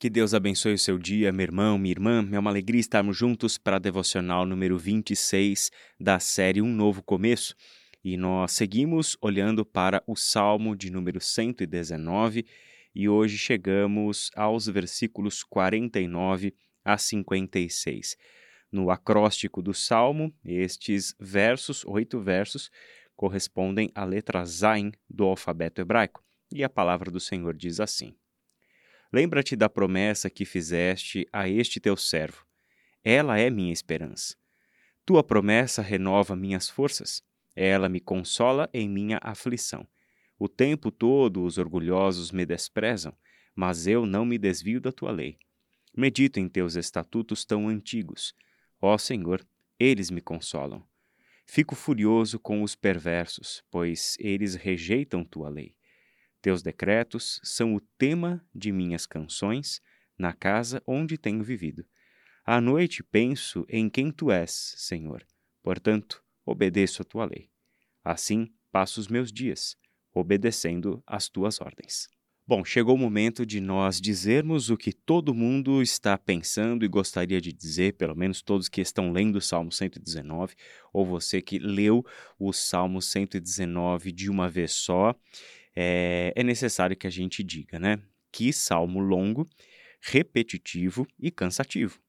Que Deus abençoe o seu dia, meu irmão, minha irmã. É uma alegria estarmos juntos para a devocional número 26 da série Um Novo Começo. E nós seguimos olhando para o Salmo de número 119 e hoje chegamos aos versículos 49 a 56. No acróstico do Salmo, estes versos, oito versos, correspondem à letra Zain do alfabeto hebraico. E a palavra do Senhor diz assim: Lembra-te da promessa que fizeste a este teu servo. Ela é minha esperança. Tua promessa renova minhas forças. Ela me consola em minha aflição. O tempo todo os orgulhosos me desprezam, mas eu não me desvio da tua lei. Medito em teus estatutos tão antigos. Ó Senhor, eles me consolam. Fico furioso com os perversos, pois eles rejeitam tua lei. Teus decretos são o tema de minhas canções na casa onde tenho vivido. À noite penso em quem tu és, Senhor. Portanto, obedeço a tua lei. Assim passo os meus dias, obedecendo às tuas ordens. Bom, chegou o momento de nós dizermos o que todo mundo está pensando e gostaria de dizer, pelo menos todos que estão lendo o Salmo 119, ou você que leu o Salmo 119 de uma vez só é, é necessário que a gente diga, né? Que salmo longo, repetitivo e cansativo.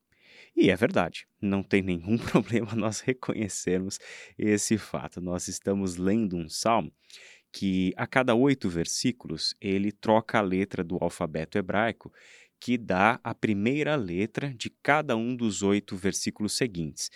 E é verdade, não tem nenhum problema nós reconhecermos esse fato. Nós estamos lendo um salmo que a cada oito versículos ele troca a letra do alfabeto hebraico que dá a primeira letra de cada um dos oito versículos seguintes.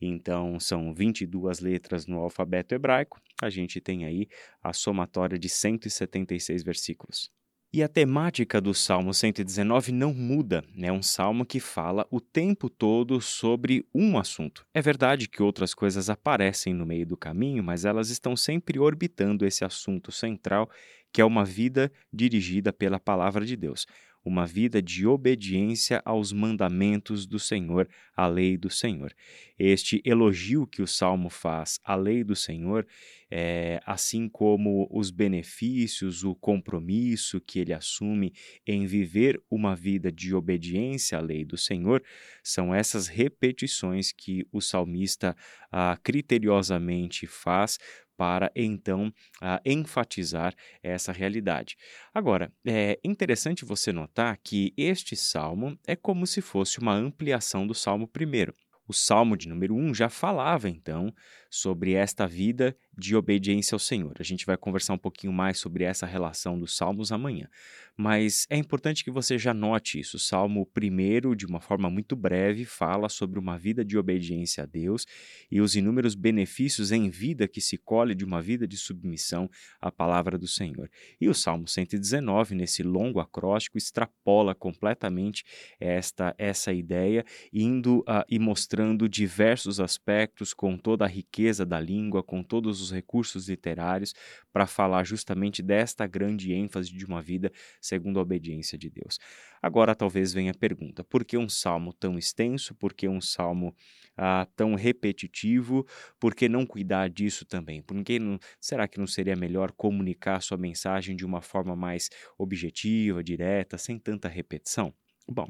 Então, são 22 letras no alfabeto hebraico, a gente tem aí a somatória de 176 versículos. E a temática do Salmo 119 não muda, é um salmo que fala o tempo todo sobre um assunto. É verdade que outras coisas aparecem no meio do caminho, mas elas estão sempre orbitando esse assunto central, que é uma vida dirigida pela palavra de Deus uma vida de obediência aos mandamentos do Senhor, à lei do Senhor. Este elogio que o salmo faz à lei do Senhor, é, assim como os benefícios, o compromisso que ele assume em viver uma vida de obediência à lei do Senhor, são essas repetições que o salmista ah, criteriosamente faz para então uh, enfatizar essa realidade. Agora, é interessante você notar que este salmo é como se fosse uma ampliação do salmo primeiro. O salmo de número 1 já falava então sobre esta vida de obediência ao Senhor. A gente vai conversar um pouquinho mais sobre essa relação dos salmos amanhã. Mas é importante que você já note isso. O salmo primeiro, de uma forma muito breve, fala sobre uma vida de obediência a Deus e os inúmeros benefícios em vida que se colhe de uma vida de submissão à palavra do Senhor. E o salmo 119, nesse longo acróstico, extrapola completamente esta essa ideia, indo uh, e mostrando diversos aspectos com toda a riqueza riqueza da língua, com todos os recursos literários, para falar justamente desta grande ênfase de uma vida segundo a obediência de Deus. Agora, talvez venha a pergunta: por que um salmo tão extenso? Por que um salmo ah, tão repetitivo? Por que não cuidar disso também? Por que não, será que não seria melhor comunicar sua mensagem de uma forma mais objetiva, direta, sem tanta repetição? Bom,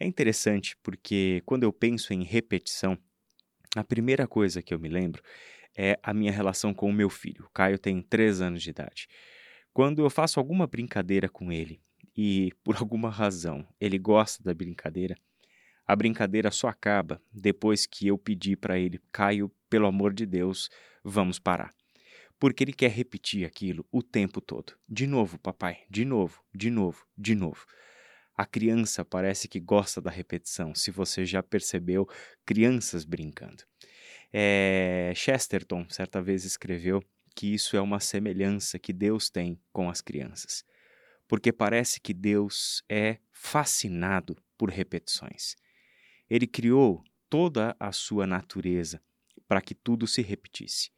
é interessante porque quando eu penso em repetição, a primeira coisa que eu me lembro é a minha relação com o meu filho. O Caio tem 3 anos de idade. Quando eu faço alguma brincadeira com ele e, por alguma razão, ele gosta da brincadeira, a brincadeira só acaba depois que eu pedir para ele, Caio, pelo amor de Deus, vamos parar. Porque ele quer repetir aquilo o tempo todo. De novo, papai, de novo, de novo, de novo. A criança parece que gosta da repetição, se você já percebeu crianças brincando. É, Chesterton, certa vez, escreveu que isso é uma semelhança que Deus tem com as crianças, porque parece que Deus é fascinado por repetições. Ele criou toda a sua natureza para que tudo se repetisse.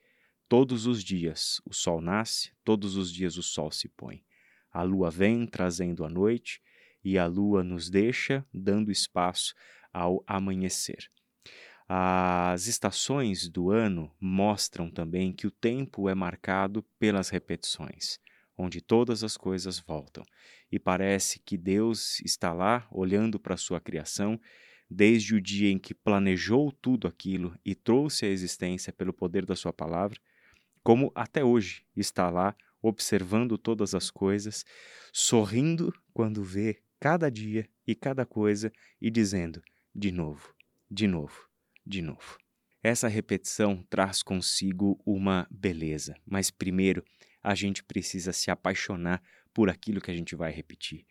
Todos os dias o sol nasce, todos os dias o sol se põe. A lua vem trazendo a noite e a lua nos deixa, dando espaço ao amanhecer. As estações do ano mostram também que o tempo é marcado pelas repetições. onde todas as coisas voltam. E parece que Deus está lá olhando para a sua criação desde o dia em que planejou tudo aquilo e trouxe à existência pelo poder da sua palavra, como até hoje está lá observando todas as coisas, sorrindo quando vê cada dia e cada coisa e dizendo: de novo, de novo, de novo. Essa repetição traz consigo uma beleza, mas primeiro a gente precisa se apaixonar por aquilo que a gente vai repetir.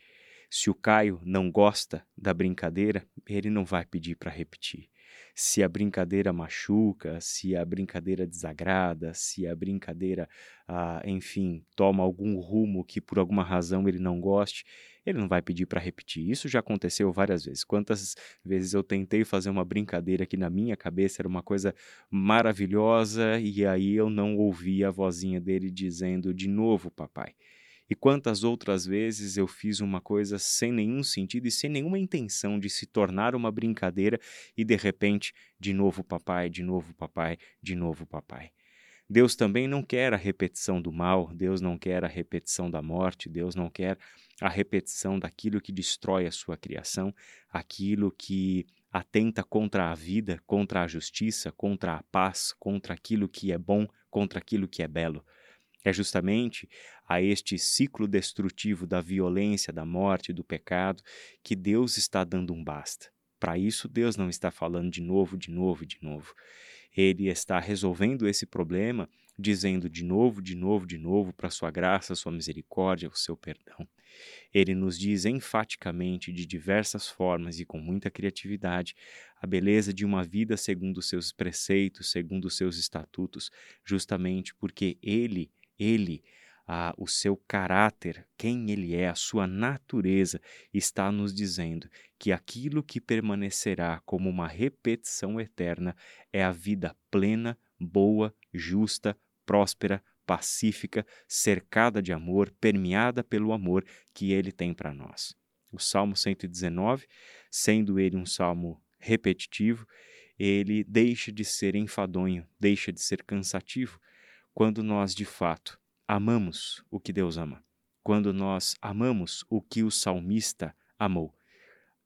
Se o Caio não gosta da brincadeira, ele não vai pedir para repetir. Se a brincadeira machuca, se a brincadeira desagrada, se a brincadeira, ah, enfim, toma algum rumo que por alguma razão ele não goste, ele não vai pedir para repetir. Isso já aconteceu várias vezes. Quantas vezes eu tentei fazer uma brincadeira que na minha cabeça era uma coisa maravilhosa e aí eu não ouvia a vozinha dele dizendo de novo, papai. E quantas outras vezes eu fiz uma coisa sem nenhum sentido e sem nenhuma intenção de se tornar uma brincadeira e de repente, de novo papai, de novo papai, de novo papai. Deus também não quer a repetição do mal, Deus não quer a repetição da morte, Deus não quer a repetição daquilo que destrói a sua criação, aquilo que atenta contra a vida, contra a justiça, contra a paz, contra aquilo que é bom, contra aquilo que é belo. É justamente a este ciclo destrutivo da violência, da morte, do pecado, que Deus está dando um basta. Para isso, Deus não está falando de novo, de novo, de novo. Ele está resolvendo esse problema, dizendo de novo, de novo, de novo, para sua graça, sua misericórdia, o seu perdão. Ele nos diz enfaticamente, de diversas formas e com muita criatividade, a beleza de uma vida segundo os seus preceitos, segundo os seus estatutos, justamente porque Ele ele, ah, o seu caráter, quem ele é, a sua natureza, está nos dizendo que aquilo que permanecerá como uma repetição eterna é a vida plena, boa, justa, próspera, pacífica, cercada de amor, permeada pelo amor que ele tem para nós. O Salmo 119, sendo ele um salmo repetitivo, ele deixa de ser enfadonho, deixa de ser cansativo, quando nós de fato amamos o que Deus ama, quando nós amamos o que o salmista amou.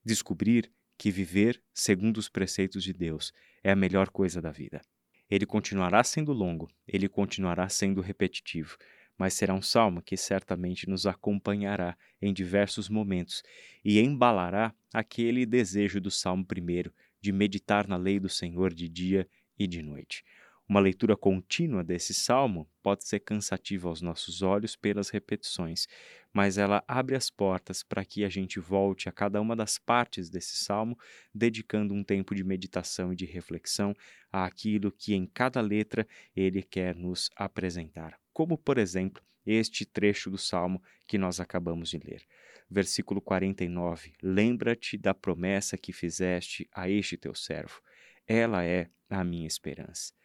Descobrir que viver segundo os preceitos de Deus é a melhor coisa da vida. Ele continuará sendo longo, ele continuará sendo repetitivo, mas será um salmo que certamente nos acompanhará em diversos momentos e embalará aquele desejo do salmo primeiro de meditar na lei do Senhor de dia e de noite. Uma leitura contínua desse salmo pode ser cansativa aos nossos olhos pelas repetições, mas ela abre as portas para que a gente volte a cada uma das partes desse salmo, dedicando um tempo de meditação e de reflexão àquilo que em cada letra ele quer nos apresentar. Como, por exemplo, este trecho do salmo que nós acabamos de ler. Versículo 49: Lembra-te da promessa que fizeste a este teu servo. Ela é a minha esperança.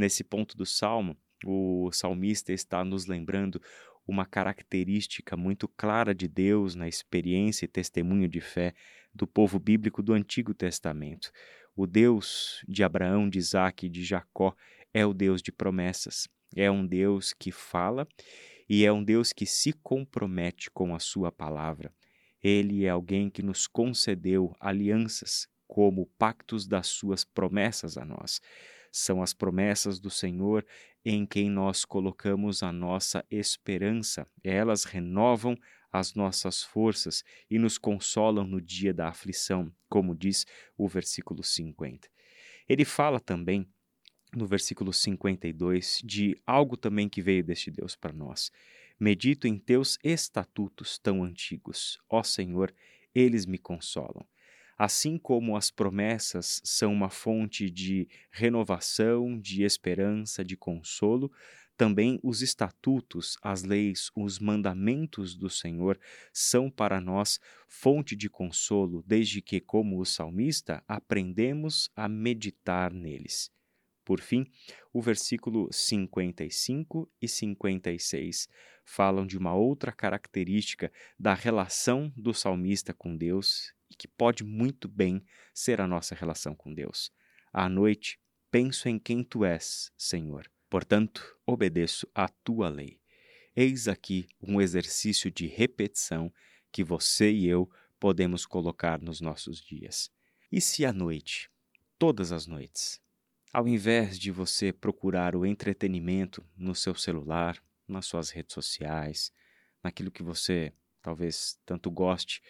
Nesse ponto do salmo, o salmista está nos lembrando uma característica muito clara de Deus na experiência e testemunho de fé do povo bíblico do Antigo Testamento. O Deus de Abraão, de Isaac e de Jacó é o Deus de promessas. É um Deus que fala e é um Deus que se compromete com a sua palavra. Ele é alguém que nos concedeu alianças como pactos das suas promessas a nós são as promessas do Senhor em quem nós colocamos a nossa esperança. Elas renovam as nossas forças e nos consolam no dia da aflição, como diz o versículo 50. Ele fala também no versículo 52 de algo também que veio deste Deus para nós. Medito em teus estatutos tão antigos, ó Senhor, eles me consolam. Assim como as promessas são uma fonte de renovação, de esperança, de consolo, também os estatutos, as leis, os mandamentos do Senhor são para nós fonte de consolo, desde que, como o salmista, aprendemos a meditar neles. Por fim, o versículo 55 e 56 falam de uma outra característica da relação do salmista com Deus que pode muito bem ser a nossa relação com Deus. À noite, penso em quem tu és, Senhor. Portanto, obedeço à tua lei. eis aqui um exercício de repetição que você e eu podemos colocar nos nossos dias. E se à noite, todas as noites, ao invés de você procurar o entretenimento no seu celular, nas suas redes sociais, naquilo que você talvez tanto goste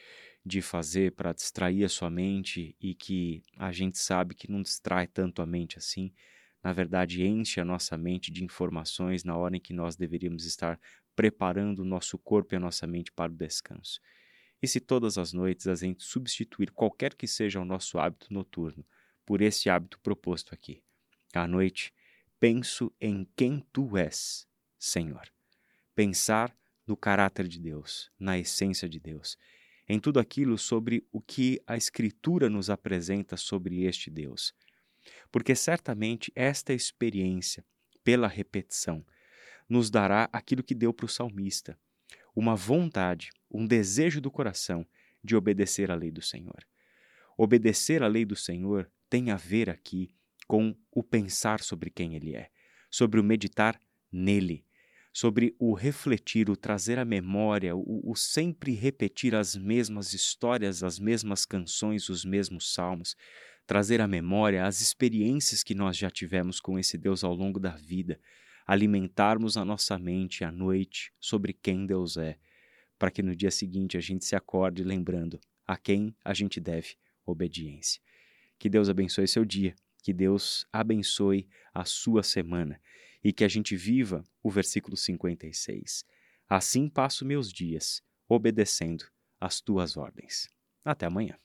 de fazer para distrair a sua mente e que a gente sabe que não distrai tanto a mente assim, na verdade enche a nossa mente de informações na hora em que nós deveríamos estar preparando o nosso corpo e a nossa mente para o descanso. E se todas as noites a gente substituir qualquer que seja o nosso hábito noturno por esse hábito proposto aqui, à noite, penso em quem tu és, Senhor. Pensar no caráter de Deus, na essência de Deus, em tudo aquilo sobre o que a Escritura nos apresenta sobre este Deus. Porque certamente esta experiência, pela repetição, nos dará aquilo que deu para o salmista: uma vontade, um desejo do coração de obedecer à lei do Senhor. Obedecer à lei do Senhor tem a ver aqui com o pensar sobre quem Ele é, sobre o meditar nele, sobre o refletir, o trazer à memória, o, o, sempre repetir as mesmas histórias, as mesmas canções, os mesmos salmos, trazer à memória as experiências que nós já tivemos com esse Deus ao longo da vida, alimentarmos a nossa mente à noite sobre quem Deus é, para que no dia seguinte a gente se acorde lembrando a quem a gente deve obediência. Que Deus abençoe seu dia, que Deus abençoe a sua semana e que a gente viva o versículo 56. Assim passo meus dias, obedecendo às tuas ordens. Até amanhã.